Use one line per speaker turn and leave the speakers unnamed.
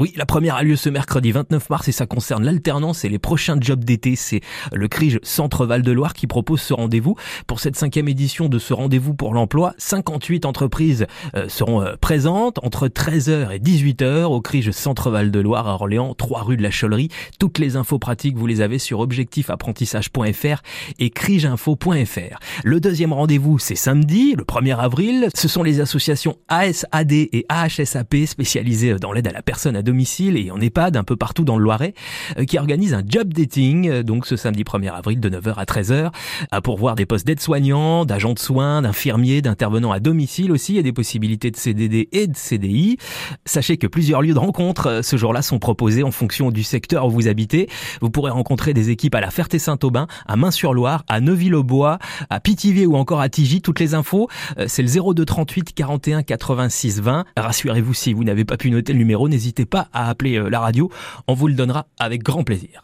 Oui, la première a lieu ce mercredi 29 mars et ça concerne l'alternance et les prochains jobs d'été. C'est le CRIGE Centre Val de Loire qui propose ce rendez-vous. Pour cette cinquième édition de ce rendez-vous pour l'emploi, 58 entreprises euh, seront euh, présentes entre 13h et 18h au CRIGE Centre Val de Loire à Orléans, 3 rue de la Cholerie. Toutes les infos pratiques, vous les avez sur objectifapprentissage.fr et crigeinfo.fr. Le deuxième rendez-vous, c'est samedi, le 1er avril. Ce sont les associations ASAD et AHSAP spécialisées dans l'aide à la personne à domicile et en EHPAD un peu partout dans le Loiret, euh, qui organise un job dating, euh, donc ce samedi 1er avril de 9h à 13h, à pourvoir des postes d'aide-soignants, d'agents de soins, d'infirmiers, d'intervenants à domicile aussi, et des possibilités de CDD et de CDI. Sachez que plusieurs lieux de rencontre euh, ce jour-là sont proposés en fonction du secteur où vous habitez. Vous pourrez rencontrer des équipes à la Ferté-Saint-Aubin, à Main-sur-Loire, à Neuville-au-Bois, à Pithiviers ou encore à Tigy. Toutes les infos, c'est le 02 38 41 86 20. Rassurez-vous si vous n'avez pas pu noter le numéro, n'hésitez pas à appeler euh, la radio. On vous le donnera avec grand plaisir.